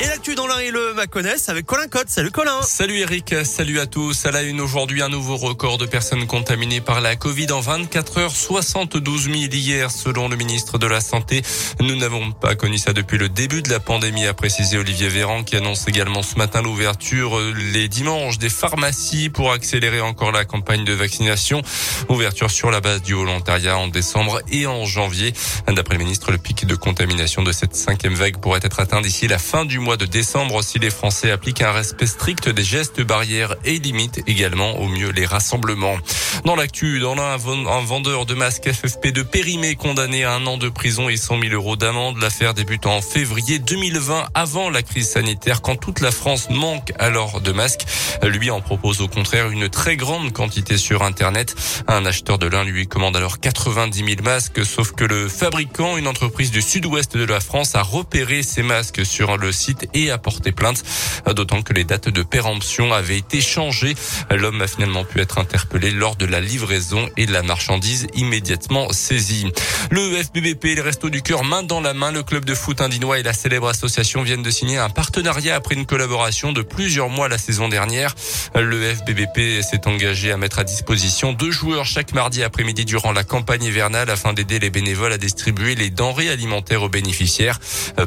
Et l'actu dans l'un et le Maconnais avec Colin Cotte. Salut Colin. Salut Eric, salut à tous. À la une aujourd'hui, un nouveau record de personnes contaminées par la Covid en 24 heures, 72 000 hier selon le ministre de la Santé. Nous n'avons pas connu ça depuis le début de la pandémie, a précisé Olivier Véran qui annonce également ce matin l'ouverture les dimanches des pharmacies pour accélérer encore la campagne de vaccination. Ouverture sur la base du volontariat en décembre et en janvier. D'après le ministre, le pic de contamination de cette cinquième vague pourrait être atteint d'ici la fin du mois mois de décembre si les Français appliquent un respect strict des gestes barrières et limitent également au mieux les rassemblements. Dans l'actu, dans l'un, un vendeur de masques FFP2 périmé condamné à un an de prison et 100 000 euros d'amende. L'affaire débute en février 2020 avant la crise sanitaire quand toute la France manque alors de masques. Lui en propose au contraire une très grande quantité sur Internet. Un acheteur de l'un lui commande alors 90 000 masques, sauf que le fabricant, une entreprise du sud-ouest de la France, a repéré ces masques sur le site et a porté plainte, d'autant que les dates de péremption avaient été changées. L'homme a finalement pu être interpellé lors de la livraison et de la marchandise immédiatement saisie. Le FBBP et les Restos du Cœur main dans la main, le club de foot indinois et la célèbre association viennent de signer un partenariat après une collaboration de plusieurs mois la saison dernière. Le FBBP s'est engagé à mettre à disposition deux joueurs chaque mardi après-midi durant la campagne hivernale afin d'aider les bénévoles à distribuer les denrées alimentaires aux bénéficiaires.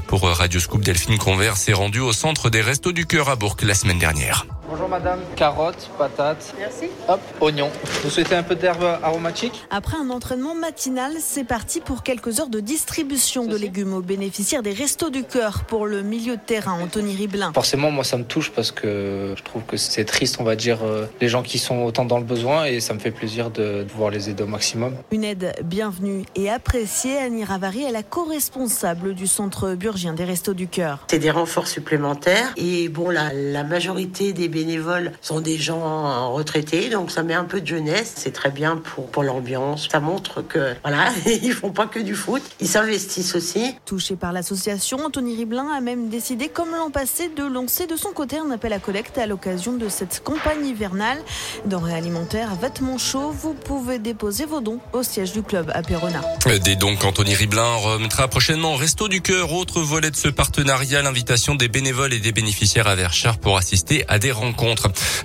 Pour Radio Scoop, Delphine Convers s'est rendu au centre des Restos du Cœur à Bourg la semaine dernière. Bonjour madame, carottes, patates. Merci. Hop, oignons. Vous souhaitez un peu d'herbe aromatique? Après un entraînement matinal, c'est parti pour quelques heures de distribution de légumes aux bénéficiaires des Restos du Cœur pour le milieu de terrain, Anthony Riblin. Forcément, moi ça me touche parce que je trouve que c'est triste, on va dire, euh, les gens qui sont autant dans le besoin et ça me fait plaisir de pouvoir les aider au maximum. Une aide bienvenue et appréciée, Annie Ravary est la co-responsable du centre burgien des Restos du Cœur. C'est des renforts supplémentaires et bon, la, la majorité des bénévoles sont des gens retraités, donc ça met un peu de jeunesse. C'est très bien pour, pour l'ambiance. Ça montre que, voilà, ils font pas que du foot, ils s'investissent aussi. Touché par l'association, Anthony Riblin a même décidé, comme l'an passé, de lancer de son côté un appel à collecte à l'occasion de cette campagne hivernale. Denrées alimentaires, vêtements chauds, vous pouvez déposer vos dons au siège du club à Perona. Des dons qu'Anthony Riblin remettra prochainement au Resto du Cœur. Autre volet de ce partenariat, l'invitation des bénévoles et des bénéficiaires à Verchères pour assister à des rencontres.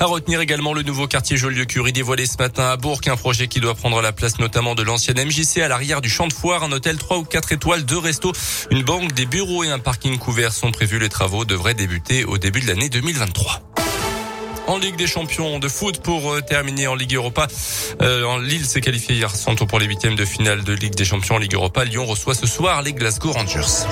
À retenir également le nouveau quartier Jolieu-Curie dévoilé ce matin à Bourg, un projet qui doit prendre la place notamment de l'ancienne MJC à l'arrière du champ de foire, un hôtel 3 ou 4 étoiles, deux restos, une banque, des bureaux et un parking couvert sont prévus. Les travaux devraient débuter au début de l'année 2023 en Ligue des Champions de foot pour terminer en Ligue Europa. Euh, Lille s'est qualifié hier sans pour les huitièmes de finale de Ligue des Champions en Ligue Europa. Lyon reçoit ce soir les Glasgow Rangers.